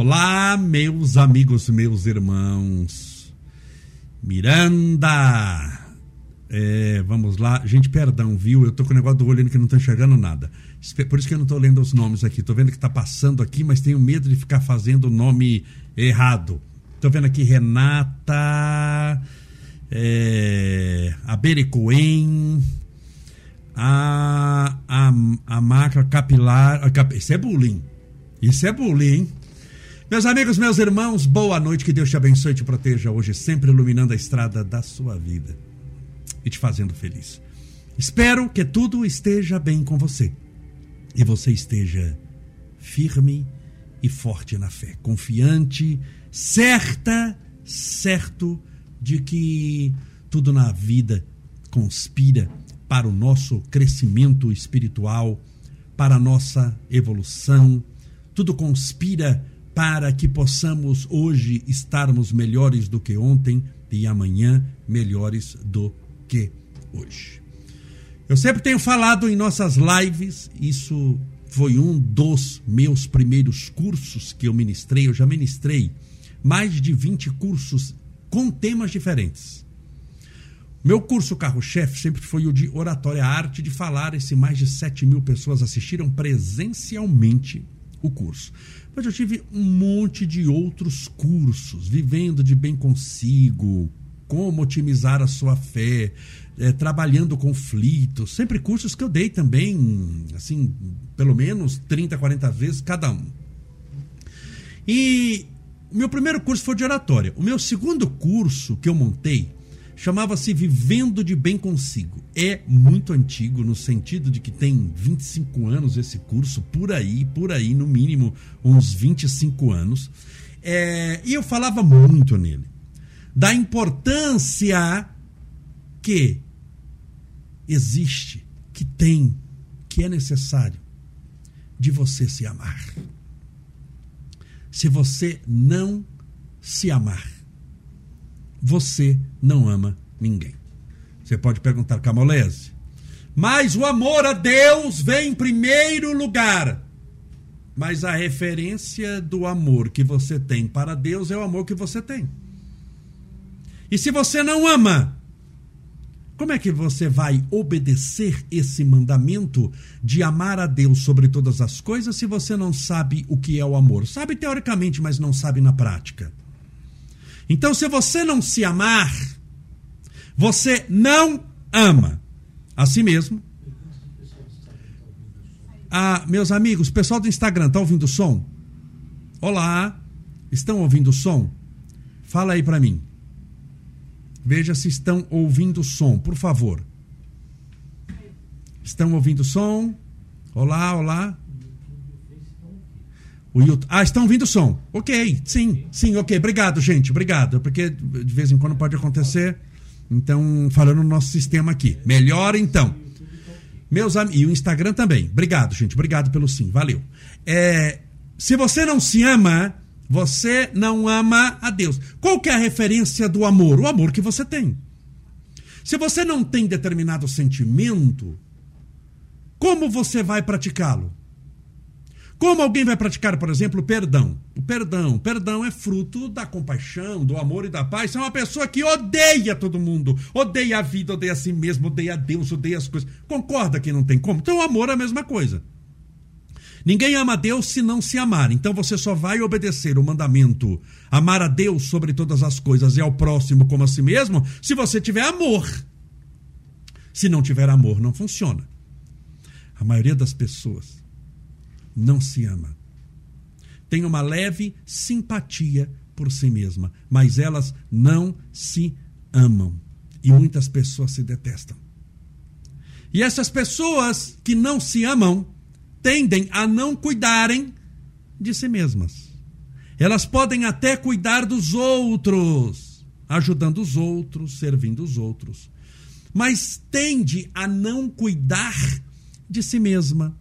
Olá, meus amigos, meus irmãos. Miranda. É, vamos lá. Gente, perdão, viu? Eu tô com o negócio do olho que não tô enxergando nada. Por isso que eu não tô lendo os nomes aqui. Tô vendo que tá passando aqui, mas tenho medo de ficar fazendo o nome errado. Tô vendo aqui Renata. É, a Bericoen. A, a, a marca capilar. A cap, isso é bullying. Isso é bullying, hein? Meus amigos, meus irmãos, boa noite, que Deus te abençoe e te proteja hoje, sempre iluminando a estrada da sua vida e te fazendo feliz. Espero que tudo esteja bem com você e você esteja firme e forte na fé, confiante, certa, certo de que tudo na vida conspira para o nosso crescimento espiritual, para a nossa evolução, tudo conspira para que possamos hoje estarmos melhores do que ontem e amanhã melhores do que hoje. Eu sempre tenho falado em nossas lives, isso foi um dos meus primeiros cursos que eu ministrei. Eu já ministrei mais de 20 cursos com temas diferentes. Meu curso carro-chefe sempre foi o de oratória, a arte de falar. Esse mais de 7 mil pessoas assistiram presencialmente o curso. Mas eu tive um monte de outros cursos, vivendo de bem consigo, como otimizar a sua fé, é, trabalhando conflitos, sempre cursos que eu dei também, assim, pelo menos 30, 40 vezes cada um. E meu primeiro curso foi de oratória. O meu segundo curso que eu montei chamava-se Vivendo de Bem Consigo. É muito antigo, no sentido de que tem 25 anos esse curso, por aí, por aí, no mínimo uns 25 anos. É, e eu falava muito nele da importância que existe, que tem, que é necessário de você se amar. Se você não se amar, você não ama ninguém. Você pode perguntar, Camolese, mas o amor a Deus vem em primeiro lugar. Mas a referência do amor que você tem para Deus é o amor que você tem. E se você não ama, como é que você vai obedecer esse mandamento de amar a Deus sobre todas as coisas se você não sabe o que é o amor? Sabe teoricamente, mas não sabe na prática. Então, se você não se amar, você não ama a si mesmo. Ah, meus amigos, pessoal do Instagram, tá ouvindo o som? Olá, estão ouvindo o som? Fala aí para mim. Veja se estão ouvindo o som, por favor. Estão ouvindo o som? Olá, olá. O YouTube... Ah, estão ouvindo o som. Ok, sim, sim, ok. Obrigado, gente. Obrigado. Porque de vez em quando pode acontecer. Então, falando no nosso sistema aqui. Melhor então. Meus amigos. E o Instagram também. Obrigado, gente. Obrigado pelo sim. Valeu. É... Se você não se ama, você não ama a Deus. Qual que é a referência do amor? O amor que você tem. Se você não tem determinado sentimento, como você vai praticá-lo? Como alguém vai praticar, por exemplo, perdão? O perdão, o perdão é fruto da compaixão, do amor e da paz. Você é uma pessoa que odeia todo mundo, odeia a vida, odeia a si mesmo, odeia a Deus, odeia as coisas. Concorda que não tem como? Então o amor é a mesma coisa. Ninguém ama a Deus se não se amar. Então você só vai obedecer o mandamento amar a Deus sobre todas as coisas e ao próximo como a si mesmo se você tiver amor. Se não tiver amor, não funciona. A maioria das pessoas não se ama. Tem uma leve simpatia por si mesma, mas elas não se amam. E muitas pessoas se detestam. E essas pessoas que não se amam tendem a não cuidarem de si mesmas. Elas podem até cuidar dos outros, ajudando os outros, servindo os outros, mas tende a não cuidar de si mesma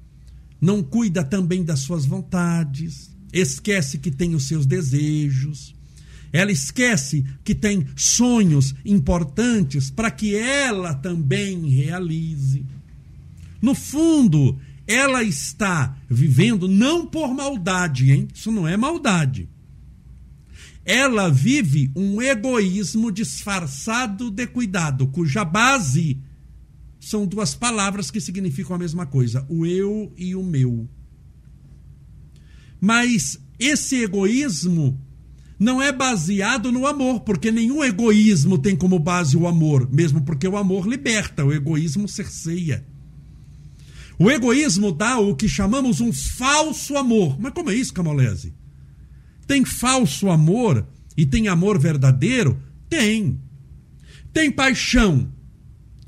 não cuida também das suas vontades, esquece que tem os seus desejos, ela esquece que tem sonhos importantes para que ela também realize. No fundo, ela está vivendo não por maldade, hein? Isso não é maldade. Ela vive um egoísmo disfarçado de cuidado, cuja base são duas palavras que significam a mesma coisa: o eu e o meu. Mas esse egoísmo não é baseado no amor, porque nenhum egoísmo tem como base o amor, mesmo porque o amor liberta, o egoísmo cerceia. O egoísmo dá o que chamamos um falso amor. Mas como é isso, Camolese? Tem falso amor e tem amor verdadeiro? Tem. Tem paixão,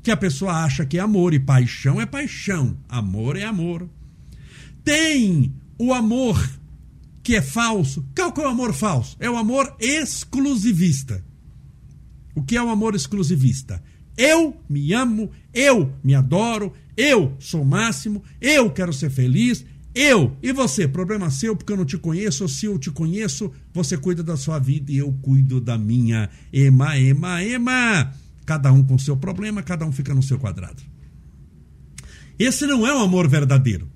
que a pessoa acha que é amor, e paixão é paixão, amor é amor. Tem o amor que é falso. Qual que é o amor falso? É o amor exclusivista. O que é o amor exclusivista? Eu me amo, eu me adoro, eu sou o máximo, eu quero ser feliz, eu e você. Problema seu, porque eu não te conheço, se eu te conheço, você cuida da sua vida e eu cuido da minha. Ema, ema, ema. Cada um com seu problema, cada um fica no seu quadrado. Esse não é o amor verdadeiro.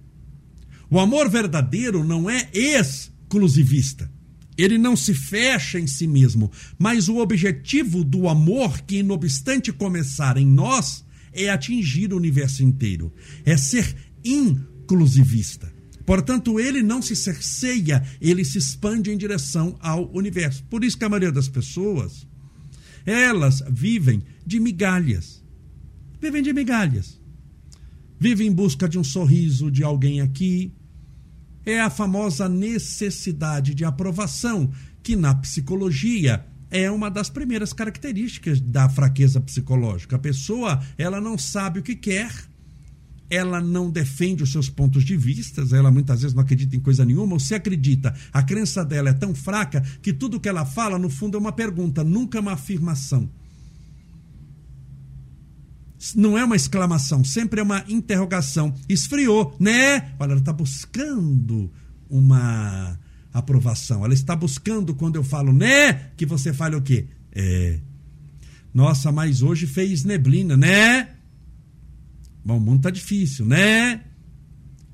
O amor verdadeiro não é exclusivista. Ele não se fecha em si mesmo, mas o objetivo do amor, que não obstante começar em nós, é atingir o universo inteiro, é ser inclusivista. Portanto, ele não se cerceia, ele se expande em direção ao universo. Por isso que a maioria das pessoas, elas vivem de migalhas. Vivem de migalhas. Vivem em busca de um sorriso de alguém aqui, é a famosa necessidade de aprovação, que na psicologia é uma das primeiras características da fraqueza psicológica. A pessoa, ela não sabe o que quer, ela não defende os seus pontos de vista, ela muitas vezes não acredita em coisa nenhuma, ou se acredita, a crença dela é tão fraca que tudo que ela fala, no fundo, é uma pergunta, nunca uma afirmação não é uma exclamação, sempre é uma interrogação. Esfriou, né? Olha, ela está buscando uma aprovação. Ela está buscando quando eu falo, né? Que você fale o quê? É. Nossa, mas hoje fez neblina, né? Bom, o mundo tá difícil, né?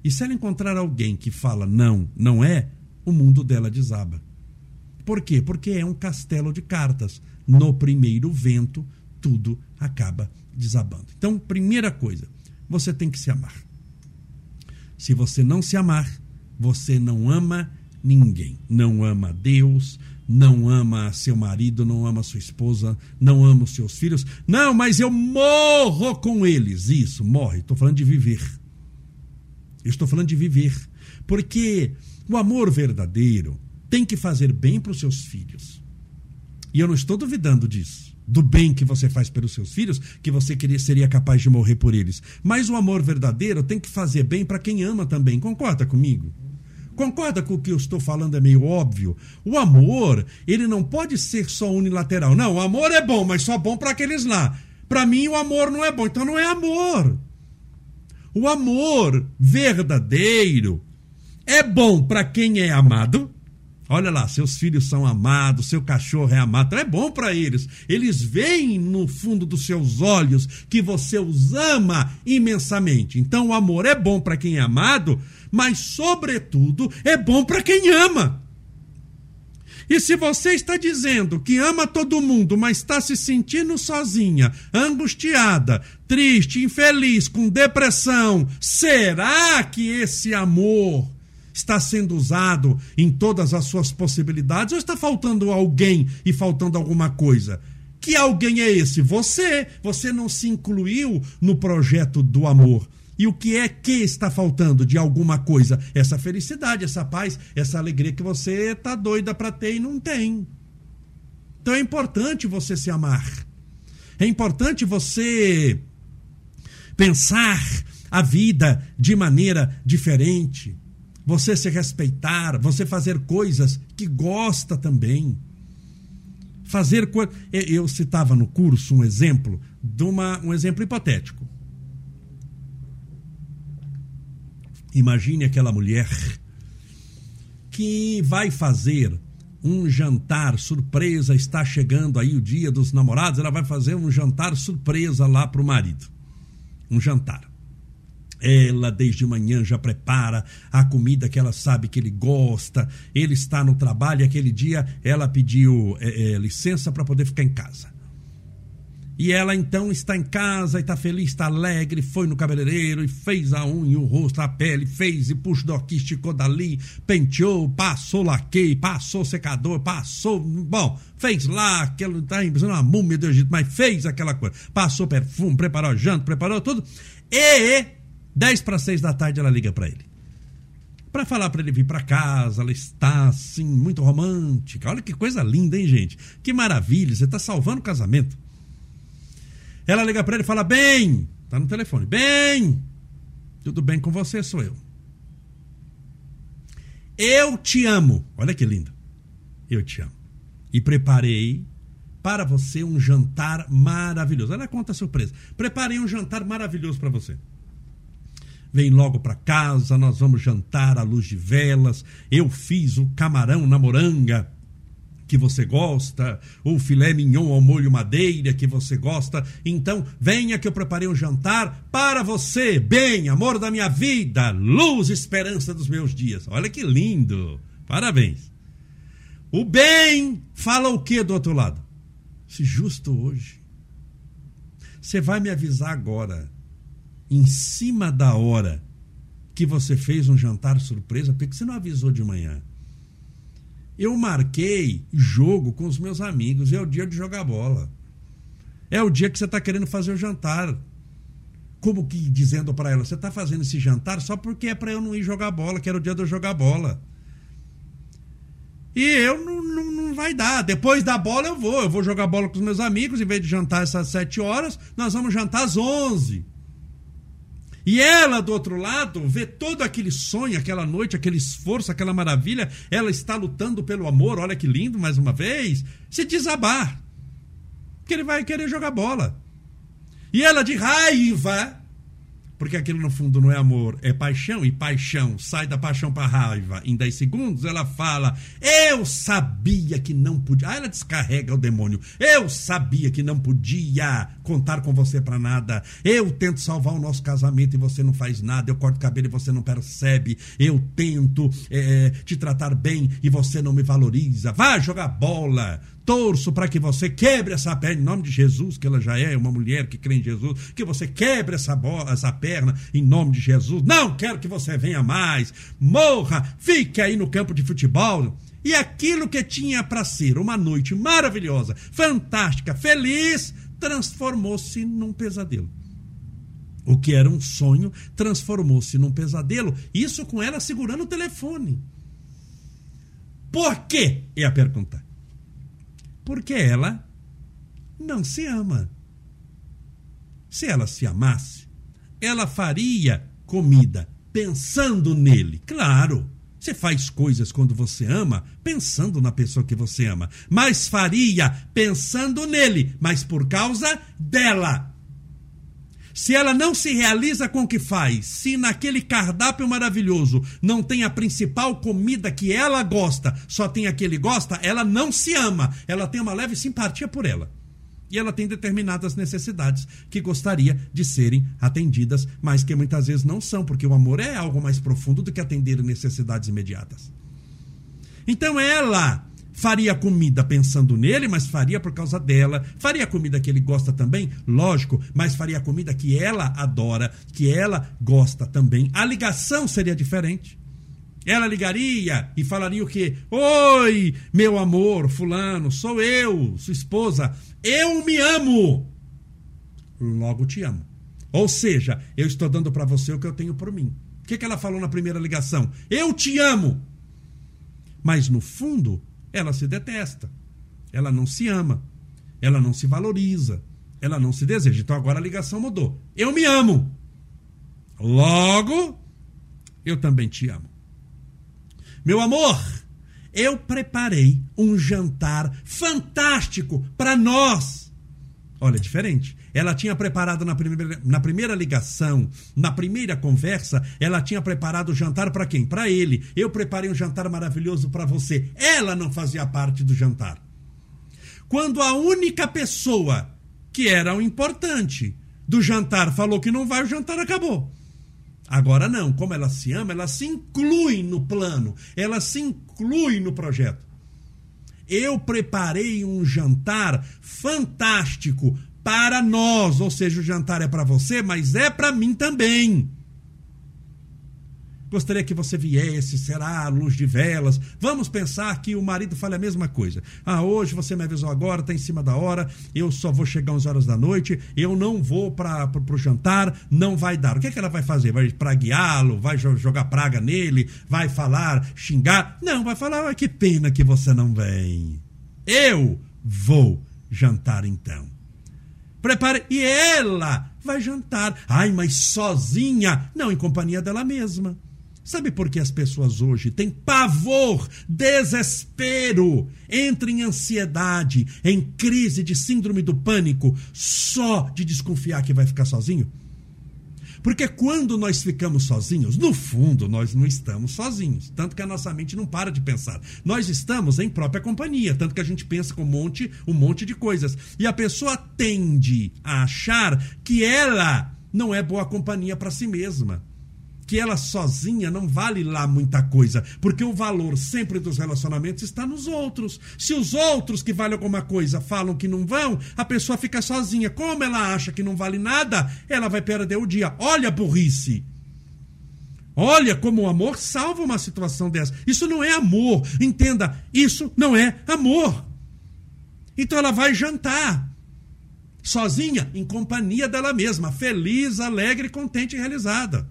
E se ela encontrar alguém que fala não, não é, o mundo dela desaba. Por quê? Porque é um castelo de cartas. No primeiro vento, tudo acaba desabando. Então, primeira coisa, você tem que se amar. Se você não se amar, você não ama ninguém. Não ama Deus, não ama seu marido, não ama sua esposa, não ama os seus filhos. Não, mas eu morro com eles. Isso, morre. Estou falando de viver. Estou falando de viver. Porque o amor verdadeiro tem que fazer bem para os seus filhos. E eu não estou duvidando disso do bem que você faz pelos seus filhos, que você queria, seria capaz de morrer por eles. Mas o amor verdadeiro tem que fazer bem para quem ama também. Concorda comigo? Concorda com o que eu estou falando? É meio óbvio. O amor, ele não pode ser só unilateral. Não, o amor é bom, mas só bom para aqueles lá. Para mim, o amor não é bom. Então não é amor. O amor verdadeiro é bom para quem é amado Olha lá, seus filhos são amados, seu cachorro é amado, então é bom para eles. Eles veem no fundo dos seus olhos que você os ama imensamente. Então o amor é bom para quem é amado, mas, sobretudo, é bom para quem ama. E se você está dizendo que ama todo mundo, mas está se sentindo sozinha, angustiada, triste, infeliz, com depressão, será que esse amor está sendo usado em todas as suas possibilidades ou está faltando alguém e faltando alguma coisa? Que alguém é esse? Você. Você não se incluiu no projeto do amor. E o que é que está faltando de alguma coisa? Essa felicidade, essa paz, essa alegria que você está doida para ter e não tem. Então é importante você se amar. É importante você pensar a vida de maneira diferente você se respeitar, você fazer coisas que gosta também. Fazer coisas. Eu citava no curso um exemplo de uma, um exemplo hipotético. Imagine aquela mulher que vai fazer um jantar surpresa, está chegando aí o dia dos namorados, ela vai fazer um jantar surpresa lá para o marido. Um jantar. Ela, desde manhã, já prepara a comida que ela sabe que ele gosta. Ele está no trabalho e aquele dia ela pediu é, é, licença para poder ficar em casa. E ela então está em casa e está feliz, está alegre, foi no cabeleireiro e fez a unha, o rosto, a pele, fez e puxou daqui, esticou dali, penteou, passou laquei, passou secador, passou, bom, fez lá, aquele, tá imaginando uma múmia do Egito, mas fez aquela coisa. Passou perfume, preparou janta, preparou tudo. E 10 para 6 da tarde ela liga para ele. Para falar para ele vir para casa, ela está assim, muito romântica. Olha que coisa linda, hein, gente? Que maravilha, você está salvando o casamento. Ela liga para ele e fala: Bem, tá no telefone, bem, tudo bem com você, sou eu. Eu te amo. Olha que lindo. Eu te amo. E preparei para você um jantar maravilhoso. Conta a surpresa. Preparei um jantar maravilhoso para você. Vem logo para casa, nós vamos jantar à luz de velas. Eu fiz o camarão na moranga que você gosta, ou filé mignon ao molho madeira que você gosta. Então, venha que eu preparei um jantar para você. Bem, amor da minha vida, luz esperança dos meus dias. Olha que lindo. Parabéns. O bem fala o que do outro lado? Se justo hoje. Você vai me avisar agora, em cima da hora, que você fez um jantar surpresa, porque você não avisou de manhã. Eu marquei jogo com os meus amigos. É o dia de jogar bola. É o dia que você está querendo fazer o jantar. Como que dizendo para ela, você está fazendo esse jantar só porque é para eu não ir jogar bola, que era o dia de eu jogar bola. E eu não, não, não, vai dar. Depois da bola eu vou. Eu vou jogar bola com os meus amigos. Em vez de jantar essas 7 horas, nós vamos jantar às 11. E ela, do outro lado, vê todo aquele sonho, aquela noite, aquele esforço, aquela maravilha. Ela está lutando pelo amor, olha que lindo, mais uma vez. Se desabar. Porque ele vai querer jogar bola. E ela, de raiva, porque aquilo no fundo não é amor, é paixão, e paixão sai da paixão para raiva. Em 10 segundos ela fala: Eu sabia que não podia. Aí ela descarrega o demônio. Eu sabia que não podia contar com você para nada. Eu tento salvar o nosso casamento e você não faz nada. Eu corto cabelo e você não percebe. Eu tento é, te tratar bem e você não me valoriza. Vá jogar bola torço para que você quebre essa perna em nome de Jesus, que ela já é uma mulher que crê em Jesus, que você quebre essa, bola, essa perna em nome de Jesus. Não quero que você venha mais, morra, fique aí no campo de futebol. E aquilo que tinha para ser uma noite maravilhosa, fantástica, feliz, transformou-se num pesadelo. O que era um sonho transformou-se num pesadelo. Isso com ela segurando o telefone. Por quê? É a pergunta. Porque ela não se ama. Se ela se amasse, ela faria comida pensando nele. Claro, você faz coisas quando você ama, pensando na pessoa que você ama, mas faria pensando nele, mas por causa dela. Se ela não se realiza com o que faz, se naquele cardápio maravilhoso não tem a principal comida que ela gosta, só tem a que ele gosta, ela não se ama. Ela tem uma leve simpatia por ela. E ela tem determinadas necessidades que gostaria de serem atendidas, mas que muitas vezes não são, porque o amor é algo mais profundo do que atender necessidades imediatas. Então ela Faria comida pensando nele, mas faria por causa dela. Faria comida que ele gosta também, lógico, mas faria comida que ela adora, que ela gosta também. A ligação seria diferente. Ela ligaria e falaria o quê? Oi, meu amor, fulano, sou eu, sua esposa. Eu me amo. Logo te amo. Ou seja, eu estou dando para você o que eu tenho por mim. O que, que ela falou na primeira ligação? Eu te amo. Mas no fundo, ela se detesta. Ela não se ama. Ela não se valoriza. Ela não se deseja. Então agora a ligação mudou. Eu me amo. Logo, eu também te amo. Meu amor, eu preparei um jantar fantástico para nós. Olha, é diferente. Ela tinha preparado na primeira, na primeira ligação, na primeira conversa, ela tinha preparado o jantar para quem? Para ele. Eu preparei um jantar maravilhoso para você. Ela não fazia parte do jantar. Quando a única pessoa que era o importante do jantar falou que não vai, o jantar acabou. Agora não, como ela se ama, ela se inclui no plano, ela se inclui no projeto. Eu preparei um jantar fantástico para nós, ou seja, o jantar é para você, mas é para mim também. Gostaria que você viesse, será luz de velas. Vamos pensar que o marido fale a mesma coisa. Ah, hoje você me avisou agora, está em cima da hora, eu só vou chegar 11 horas da noite, eu não vou para o jantar, não vai dar. O que, é que ela vai fazer? Vai pragueá-lo? Vai jogar praga nele? Vai falar, xingar? Não, vai falar, ah, que pena que você não vem. Eu vou jantar então. Prepare. E ela vai jantar. Ai, mas sozinha? Não, em companhia dela mesma. Sabe por que as pessoas hoje têm pavor, desespero, entram em ansiedade, em crise de síndrome do pânico, só de desconfiar que vai ficar sozinho? Porque quando nós ficamos sozinhos, no fundo, nós não estamos sozinhos. Tanto que a nossa mente não para de pensar. Nós estamos em própria companhia. Tanto que a gente pensa com um monte, um monte de coisas. E a pessoa tende a achar que ela não é boa companhia para si mesma que ela sozinha não vale lá muita coisa, porque o valor sempre dos relacionamentos está nos outros. Se os outros que valem alguma coisa falam que não vão, a pessoa fica sozinha. Como ela acha que não vale nada, ela vai perder o dia. Olha a burrice. Olha como o amor salva uma situação dessa. Isso não é amor. Entenda, isso não é amor. Então ela vai jantar sozinha, em companhia dela mesma, feliz, alegre, contente e realizada.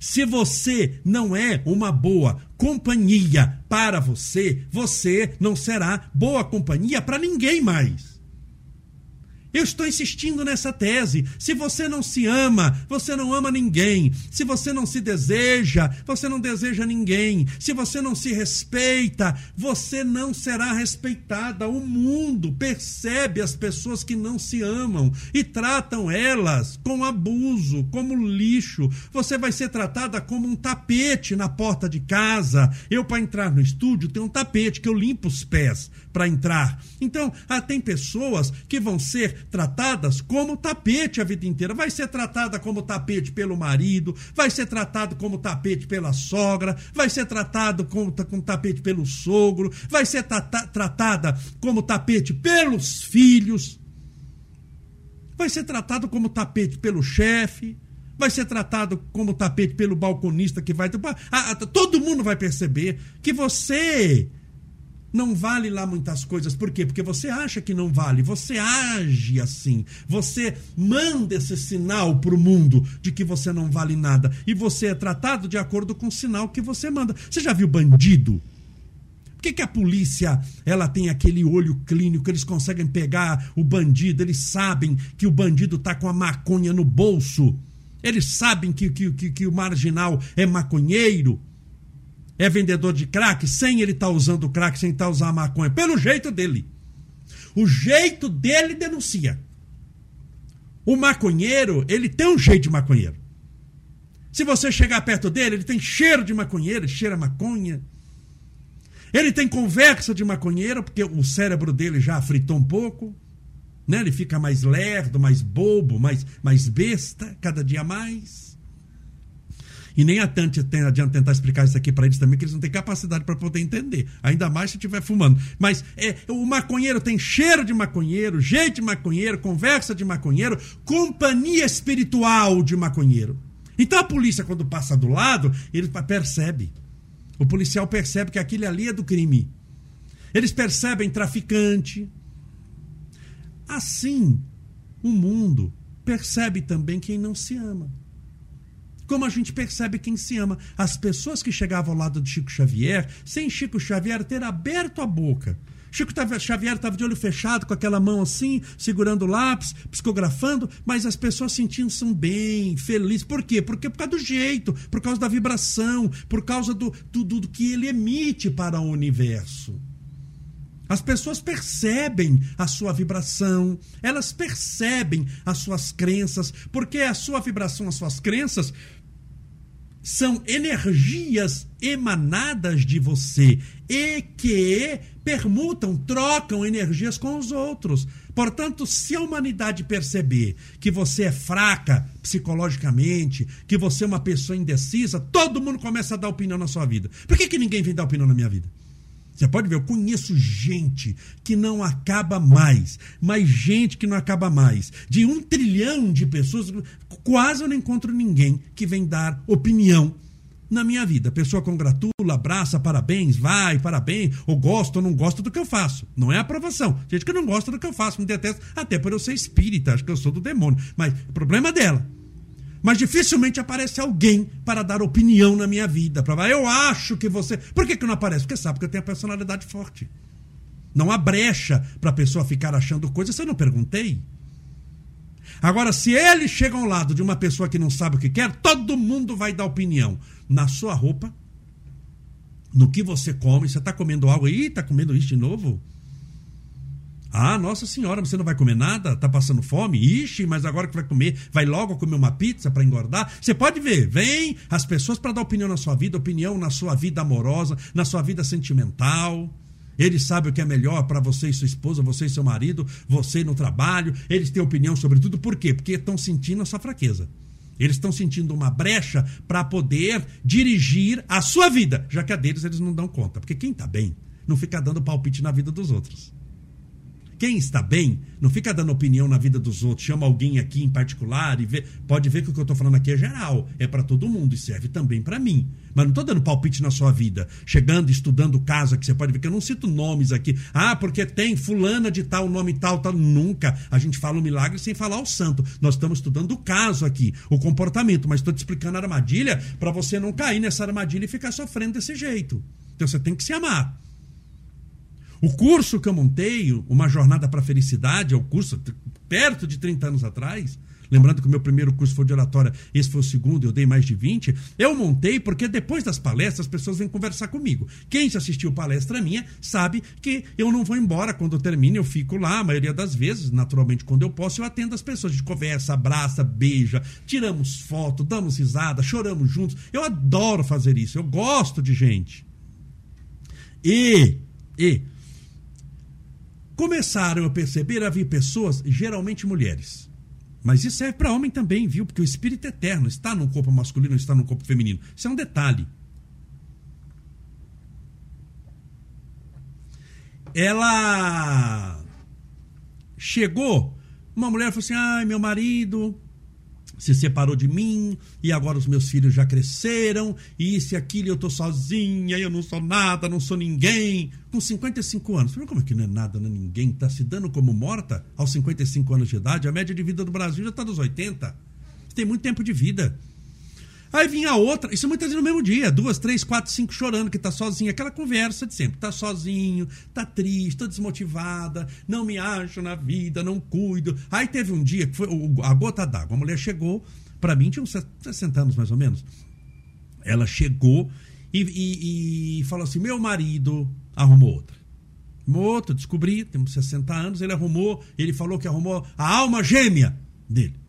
Se você não é uma boa companhia para você, você não será boa companhia para ninguém mais. Eu estou insistindo nessa tese. Se você não se ama, você não ama ninguém. Se você não se deseja, você não deseja ninguém. Se você não se respeita, você não será respeitada. O mundo percebe as pessoas que não se amam e tratam elas com abuso, como lixo. Você vai ser tratada como um tapete na porta de casa. Eu, para entrar no estúdio, tenho um tapete que eu limpo os pés para entrar. Então, ah, tem pessoas que vão ser tratadas como tapete a vida inteira. Vai ser tratada como tapete pelo marido, vai ser tratado como tapete pela sogra, vai ser tratado como, como tapete pelo sogro, vai ser tratada como tapete pelos filhos, vai ser tratado como tapete pelo chefe, vai ser tratado como tapete pelo balconista que vai. Todo mundo vai perceber que você não vale lá muitas coisas. Por quê? Porque você acha que não vale, você age assim. Você manda esse sinal para o mundo de que você não vale nada. E você é tratado de acordo com o sinal que você manda. Você já viu bandido? Por que, que a polícia ela tem aquele olho clínico? Eles conseguem pegar o bandido, eles sabem que o bandido está com a maconha no bolso. Eles sabem que, que, que, que o marginal é maconheiro é vendedor de crack sem ele estar tá usando crack, sem estar tá usando maconha, pelo jeito dele. O jeito dele denuncia. O maconheiro, ele tem um jeito de maconheiro. Se você chegar perto dele, ele tem cheiro de maconheiro, cheira maconha. Ele tem conversa de maconheiro, porque o cérebro dele já fritou um pouco. Né? Ele fica mais lerdo, mais bobo, mais, mais besta, cada dia mais. E nem adianta tentar explicar isso aqui para eles também, que eles não têm capacidade para poder entender. Ainda mais se estiver fumando. Mas é, o maconheiro tem cheiro de maconheiro, jeito de maconheiro, conversa de maconheiro, companhia espiritual de maconheiro. Então a polícia, quando passa do lado, ele percebe. O policial percebe que aquilo ali é do crime. Eles percebem traficante. Assim, o mundo percebe também quem não se ama como a gente percebe quem se ama. As pessoas que chegavam ao lado de Chico Xavier, sem Chico Xavier ter aberto a boca. Chico Xavier estava de olho fechado, com aquela mão assim, segurando o lápis, psicografando, mas as pessoas sentindo-se bem, felizes. Por quê? Porque por causa do jeito, por causa da vibração, por causa do, do, do que ele emite para o universo. As pessoas percebem a sua vibração, elas percebem as suas crenças, porque a sua vibração, as suas crenças são energias emanadas de você e que permutam, trocam energias com os outros. Portanto, se a humanidade perceber que você é fraca psicologicamente, que você é uma pessoa indecisa, todo mundo começa a dar opinião na sua vida. Por que, que ninguém vem dar opinião na minha vida? Você pode ver, eu conheço gente que não acaba mais, mas gente que não acaba mais. De um trilhão de pessoas, quase eu não encontro ninguém que vem dar opinião na minha vida. A pessoa congratula, abraça, parabéns, vai, parabéns, ou gosta ou não gosta do que eu faço. Não é aprovação. Gente que não gosta do que eu faço, me detesta, até por eu ser espírita, acho que eu sou do demônio. Mas problema é dela. Mas dificilmente aparece alguém para dar opinião na minha vida. Para falar, eu acho que você. Por que, que não aparece? Porque sabe que eu tenho a personalidade forte. Não há brecha para a pessoa ficar achando coisas eu não perguntei. Agora, se ele chega ao lado de uma pessoa que não sabe o que quer, todo mundo vai dar opinião na sua roupa, no que você come. Você está comendo algo aí? Está comendo isso de novo? Ah, nossa senhora, você não vai comer nada? Tá passando fome? Ixi, mas agora que vai comer, vai logo comer uma pizza para engordar? Você pode ver, vem as pessoas para dar opinião na sua vida, opinião na sua vida amorosa, na sua vida sentimental. Eles sabem o que é melhor para você e sua esposa, você e seu marido, você no trabalho. Eles têm opinião sobre tudo. Por quê? Porque estão sentindo a sua fraqueza. Eles estão sentindo uma brecha para poder dirigir a sua vida, já que a deles eles não dão conta. Porque quem está bem não fica dando palpite na vida dos outros. Quem está bem, não fica dando opinião na vida dos outros, chama alguém aqui em particular e vê, pode ver que o que eu estou falando aqui é geral, é para todo mundo e serve também para mim. Mas não estou dando palpite na sua vida, chegando, estudando o caso aqui, você pode ver que eu não cito nomes aqui. Ah, porque tem fulana de tal, nome tal, tal. Nunca. A gente fala o milagre sem falar o santo. Nós estamos estudando o caso aqui, o comportamento, mas estou te explicando a armadilha para você não cair nessa armadilha e ficar sofrendo desse jeito. Então você tem que se amar. O curso que eu montei, Uma Jornada para a Felicidade, é o curso perto de 30 anos atrás. Lembrando que o meu primeiro curso foi de oratória, esse foi o segundo, eu dei mais de 20. Eu montei porque depois das palestras as pessoas vêm conversar comigo. Quem já assistiu palestra minha sabe que eu não vou embora quando eu termino, eu fico lá, a maioria das vezes, naturalmente, quando eu posso, eu atendo as pessoas. A gente conversa, abraça, beija, tiramos foto, damos risada, choramos juntos. Eu adoro fazer isso, eu gosto de gente. E, e, começaram a perceber havia pessoas, geralmente mulheres. Mas isso serve para homem também, viu? Porque o espírito eterno está no corpo masculino, está no corpo feminino. Isso é um detalhe. Ela chegou, uma mulher falou assim: ai, meu marido se separou de mim e agora os meus filhos já cresceram e isso e aquilo, eu tô sozinha, eu não sou nada, não sou ninguém. Com 55 anos. Como é que não é nada, não é ninguém? Tá se dando como morta aos 55 anos de idade? A média de vida do Brasil já tá dos 80. Você tem muito tempo de vida. Aí vinha outra, isso muitas vezes no mesmo dia, duas, três, quatro, cinco chorando que tá sozinha, aquela conversa de sempre, tá sozinho, tá triste, tô desmotivada, não me acho na vida, não cuido. Aí teve um dia que foi a gota d'água, a mulher chegou, para mim tinha uns 60 anos mais ou menos. Ela chegou e, e, e falou assim: meu marido arrumou outra. Outra, descobri, temos 60 anos, ele arrumou, ele falou que arrumou a alma gêmea dele.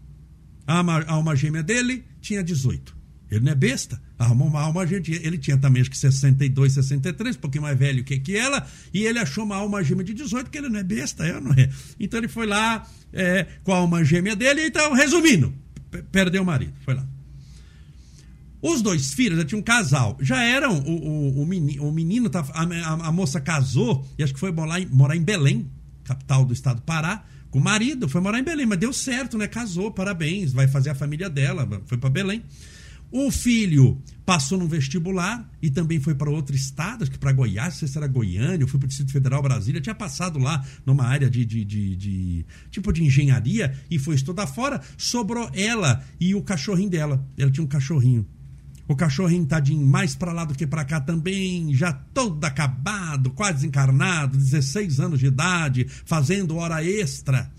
A alma, a alma gêmea dele tinha 18. Ele não é besta. Arrumou uma alma gêmea. Ele tinha também acho que 62, 63, um pouquinho mais velho que, que ela. E ele achou uma alma gêmea de 18, que ele não é besta, é, não é? Então ele foi lá é, com a alma gêmea dele. Então, resumindo, perdeu o marido. Foi lá. Os dois filhos, já tinha um casal, já eram. O, o, o menino, o menino a, a, a, moça casou e acho que foi morar em, morar em Belém, capital do estado do Pará com o marido, foi morar em Belém, mas deu certo, né? Casou, parabéns, vai fazer a família dela, foi para Belém. O filho passou no vestibular e também foi para outro estado, acho que para Goiás, não sei se era Goiânia, foi para o Distrito Federal Brasília, tinha passado lá numa área de, de, de, de, tipo de engenharia e foi estudar fora. Sobrou ela e o cachorrinho dela. Ela tinha um cachorrinho. O cachorrinho tadinho mais para lá do que para cá também, já todo acabado, quase encarnado, 16 anos de idade, fazendo hora extra.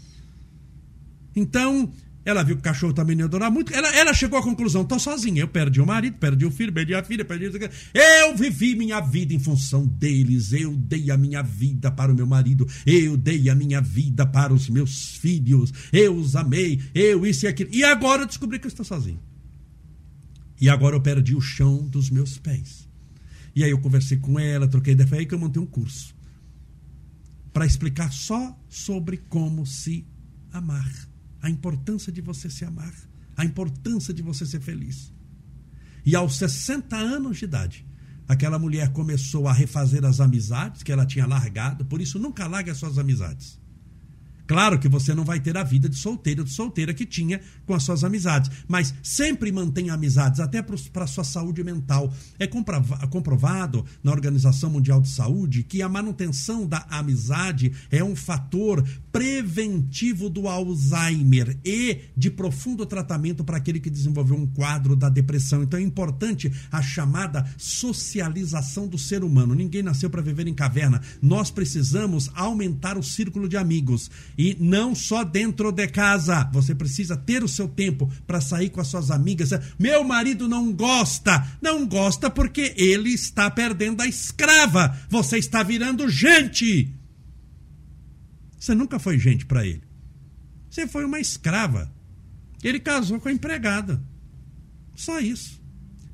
Então, ela viu que o cachorro também não ia durar muito. Ela, ela chegou à conclusão: tô sozinha. Eu perdi o marido, perdi o filho, perdi a filha, perdi. Eu vivi minha vida em função deles. Eu dei a minha vida para o meu marido. Eu dei a minha vida para os meus filhos. Eu os amei. Eu isso e aquilo. E agora eu descobri que eu estou sozinho. E agora eu perdi o chão dos meus pés. E aí eu conversei com ela, troquei ideia, foi aí que eu montei um curso para explicar só sobre como se amar, a importância de você se amar, a importância de você ser feliz. E aos 60 anos de idade, aquela mulher começou a refazer as amizades que ela tinha largado, por isso nunca largue as suas amizades. Claro que você não vai ter a vida de solteiro de solteira que tinha com as suas amizades, mas sempre mantenha amizades, até para a sua saúde mental. É comprovado na Organização Mundial de Saúde que a manutenção da amizade é um fator preventivo do Alzheimer e de profundo tratamento para aquele que desenvolveu um quadro da depressão. Então é importante a chamada socialização do ser humano. Ninguém nasceu para viver em caverna. Nós precisamos aumentar o círculo de amigos. E não só dentro de casa. Você precisa ter o seu tempo para sair com as suas amigas. Meu marido não gosta. Não gosta porque ele está perdendo a escrava. Você está virando gente. Você nunca foi gente para ele. Você foi uma escrava. Ele casou com a empregada. Só isso.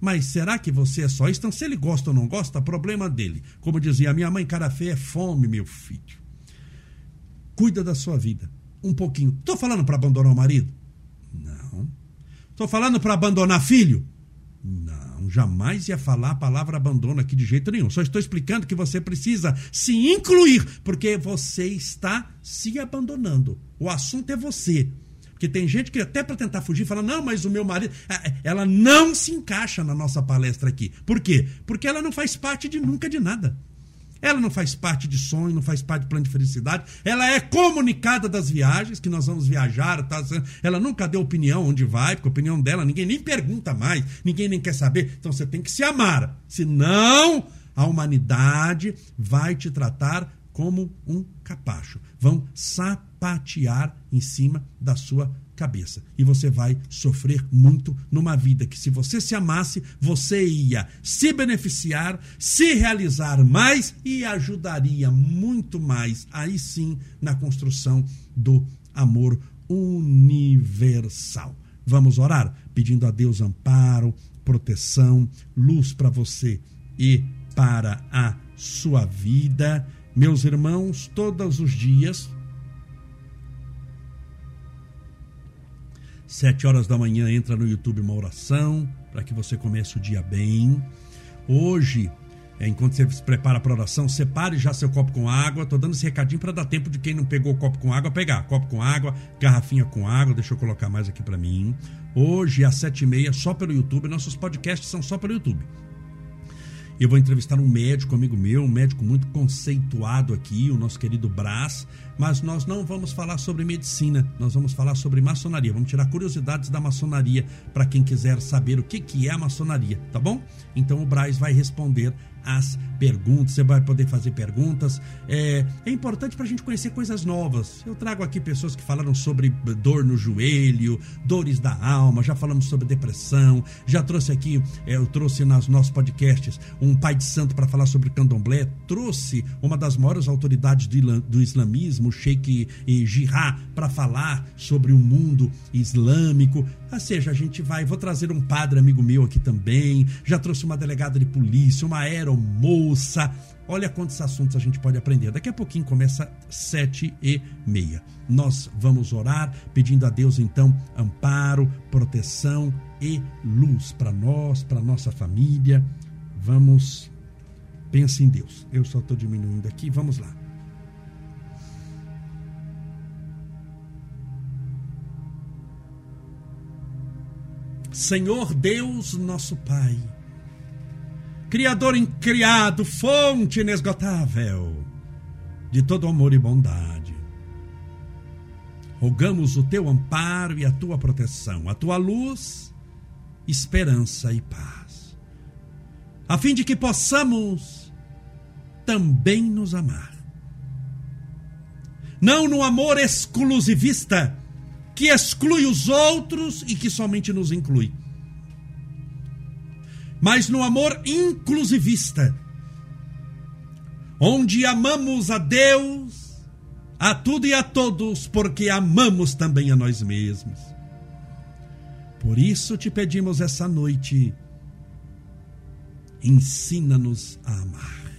Mas será que você é só isso? Então, se ele gosta ou não gosta, problema dele. Como dizia minha mãe, cara feia é fome, meu filho. Cuida da sua vida. Um pouquinho. Estou falando para abandonar o marido? Não. Estou falando para abandonar filho? Não, jamais ia falar a palavra abandono aqui de jeito nenhum. Só estou explicando que você precisa se incluir, porque você está se abandonando. O assunto é você. Porque tem gente que até para tentar fugir fala: "Não, mas o meu marido, é, é, ela não se encaixa na nossa palestra aqui". Por quê? Porque ela não faz parte de nunca de nada. Ela não faz parte de sonho, não faz parte de plano de felicidade. Ela é comunicada das viagens, que nós vamos viajar. Tá? Ela nunca deu opinião onde vai, porque a opinião dela ninguém nem pergunta mais, ninguém nem quer saber. Então você tem que se amar. Senão, a humanidade vai te tratar como um capacho. Vão sapatear em cima da sua cabeça. E você vai sofrer muito numa vida que, se você se amasse, você ia se beneficiar, se realizar mais e ajudaria muito mais, aí sim, na construção do amor universal. Vamos orar pedindo a Deus amparo, proteção, luz para você e para a sua vida. Meus irmãos, todos os dias Sete horas da manhã entra no YouTube uma oração para que você comece o dia bem. Hoje, é, enquanto você se prepara para a oração, separe já seu copo com água. Estou dando esse recadinho para dar tempo de quem não pegou o copo com água pegar. Copo com água, garrafinha com água. Deixa eu colocar mais aqui para mim. Hoje, às sete e meia, só pelo YouTube. Nossos podcasts são só pelo YouTube. Eu vou entrevistar um médico amigo meu, um médico muito conceituado aqui, o nosso querido Brás, mas nós não vamos falar sobre medicina, nós vamos falar sobre maçonaria. Vamos tirar curiosidades da maçonaria para quem quiser saber o que, que é a maçonaria, tá bom? Então o Braz vai responder as perguntas, você vai poder fazer perguntas. É, é importante para a gente conhecer coisas novas. Eu trago aqui pessoas que falaram sobre dor no joelho, dores da alma, já falamos sobre depressão, já trouxe aqui, é, eu trouxe nos nossos podcasts um pai de santo para falar sobre candomblé, trouxe uma das maiores autoridades do, do islamismo, o Sheikh Jihá, para falar sobre o mundo islâmico. Ou seja, a gente vai, vou trazer um padre amigo meu aqui também, já trouxe uma delegada de polícia, uma aeromoça. Olha quantos assuntos a gente pode aprender. Daqui a pouquinho começa sete e meia. Nós vamos orar, pedindo a Deus então amparo, proteção e luz para nós, para nossa família. Vamos, pense em Deus. Eu só estou diminuindo aqui. Vamos lá. Senhor Deus, nosso Pai, Criador incriado, fonte inesgotável de todo amor e bondade, rogamos o teu amparo e a tua proteção, a tua luz, esperança e paz, a fim de que possamos também nos amar. Não no amor exclusivista, que exclui os outros e que somente nos inclui. Mas no amor inclusivista, onde amamos a Deus, a tudo e a todos, porque amamos também a nós mesmos. Por isso te pedimos essa noite, ensina-nos a amar,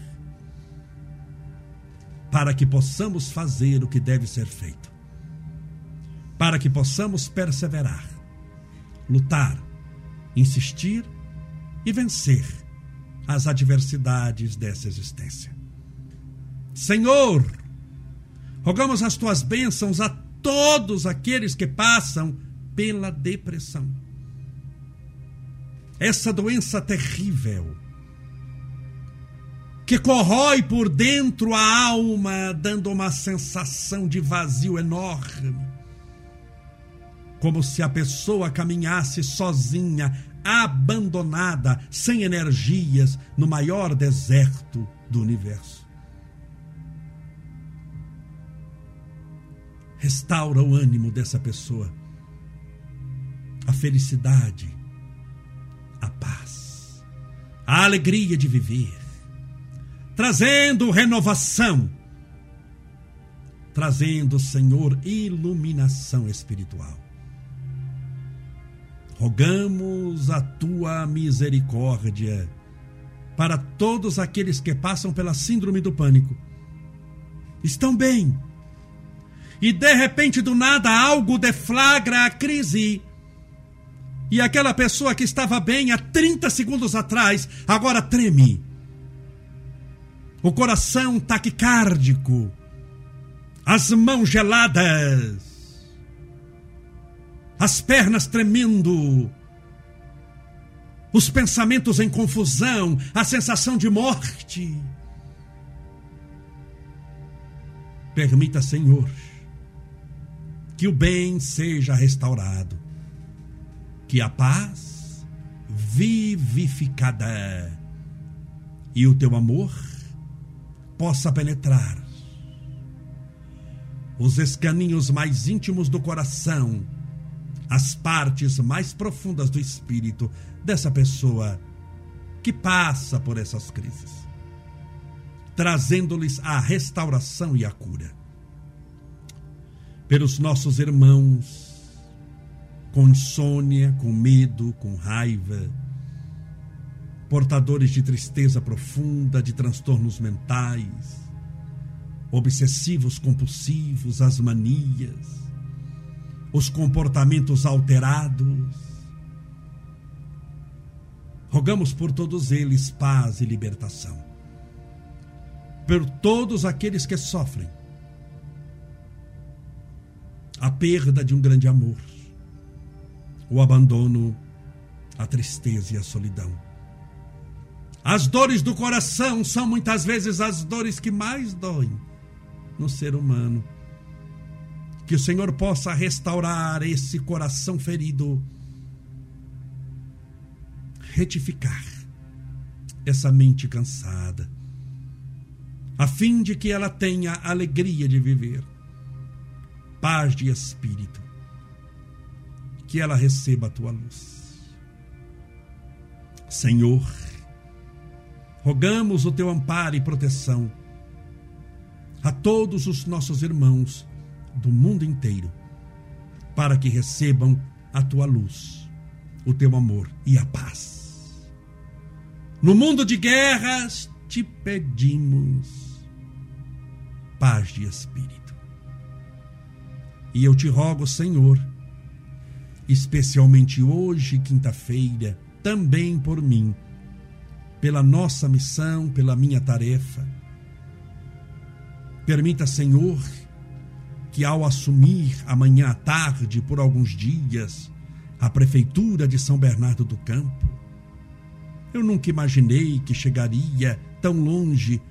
para que possamos fazer o que deve ser feito, para que possamos perseverar, lutar, insistir e vencer as adversidades dessa existência. Senhor, rogamos as tuas bênçãos a todos aqueles que passam pela depressão. Essa doença terrível que corrói por dentro a alma, dando uma sensação de vazio enorme. Como se a pessoa caminhasse sozinha, abandonada, sem energias, no maior deserto do universo. Restaura o ânimo dessa pessoa, a felicidade, a paz, a alegria de viver, trazendo renovação, trazendo, Senhor, iluminação espiritual. Rogamos a tua misericórdia para todos aqueles que passam pela síndrome do pânico. Estão bem. E de repente, do nada, algo deflagra a crise. E aquela pessoa que estava bem há 30 segundos atrás, agora treme. O coração taquicárdico, as mãos geladas as pernas tremendo, os pensamentos em confusão, a sensação de morte. Permita, Senhor, que o bem seja restaurado, que a paz vivificada e o teu amor possa penetrar os escaninhos mais íntimos do coração as partes mais profundas do espírito dessa pessoa que passa por essas crises, trazendo-lhes a restauração e a cura. Pelos nossos irmãos com insônia, com medo, com raiva, portadores de tristeza profunda, de transtornos mentais, obsessivos compulsivos, as manias, os comportamentos alterados. Rogamos por todos eles paz e libertação. Por todos aqueles que sofrem a perda de um grande amor, o abandono, a tristeza e a solidão. As dores do coração são muitas vezes as dores que mais doem no ser humano. Que o Senhor possa restaurar esse coração ferido, retificar essa mente cansada, a fim de que ela tenha alegria de viver, paz de espírito, que ela receba a tua luz. Senhor, rogamos o teu amparo e proteção a todos os nossos irmãos do mundo inteiro, para que recebam a tua luz, o teu amor e a paz. No mundo de guerras, te pedimos paz de espírito. E eu te rogo, Senhor, especialmente hoje, quinta-feira, também por mim, pela nossa missão, pela minha tarefa. Permita, Senhor, que ao assumir amanhã à tarde, por alguns dias, a prefeitura de São Bernardo do Campo, eu nunca imaginei que chegaria tão longe,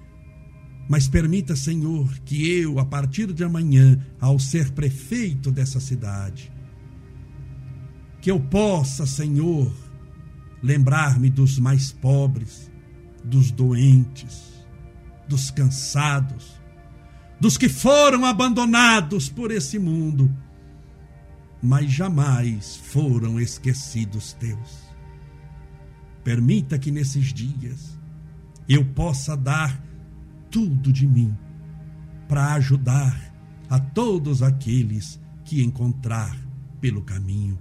mas permita, Senhor, que eu, a partir de amanhã, ao ser prefeito dessa cidade, que eu possa, Senhor, lembrar-me dos mais pobres, dos doentes, dos cansados, dos que foram abandonados por esse mundo, mas jamais foram esquecidos teus. Permita que nesses dias eu possa dar tudo de mim para ajudar a todos aqueles que encontrar pelo caminho.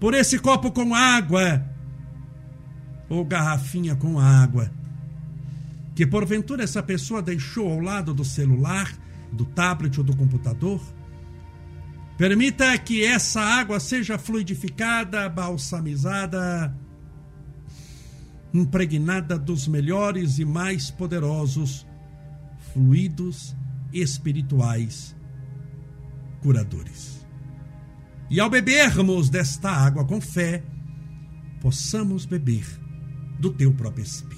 por esse copo com água ou garrafinha com água que porventura essa pessoa deixou ao lado do celular, do tablet ou do computador. Permita que essa água seja fluidificada, balsamizada, impregnada dos melhores e mais poderosos fluidos espirituais curadores. E ao bebermos desta água com fé, possamos beber do teu próprio Espírito.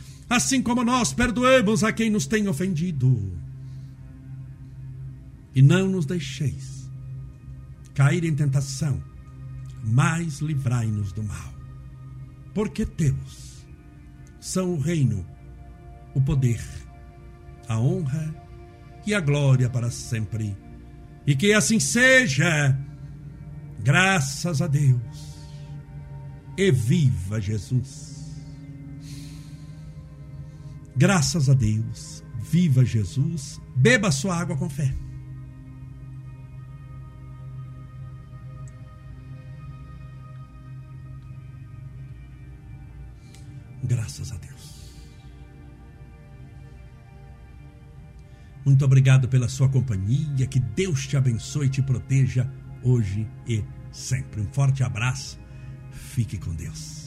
assim como nós perdoamos a quem nos tem ofendido. E não nos deixeis cair em tentação, mas livrai-nos do mal. Porque teus são o reino, o poder, a honra e a glória para sempre. E que assim seja, graças a Deus. E viva Jesus! Graças a Deus, viva Jesus, beba sua água com fé. Graças a Deus. Muito obrigado pela sua companhia. Que Deus te abençoe e te proteja hoje e sempre. Um forte abraço. Fique com Deus.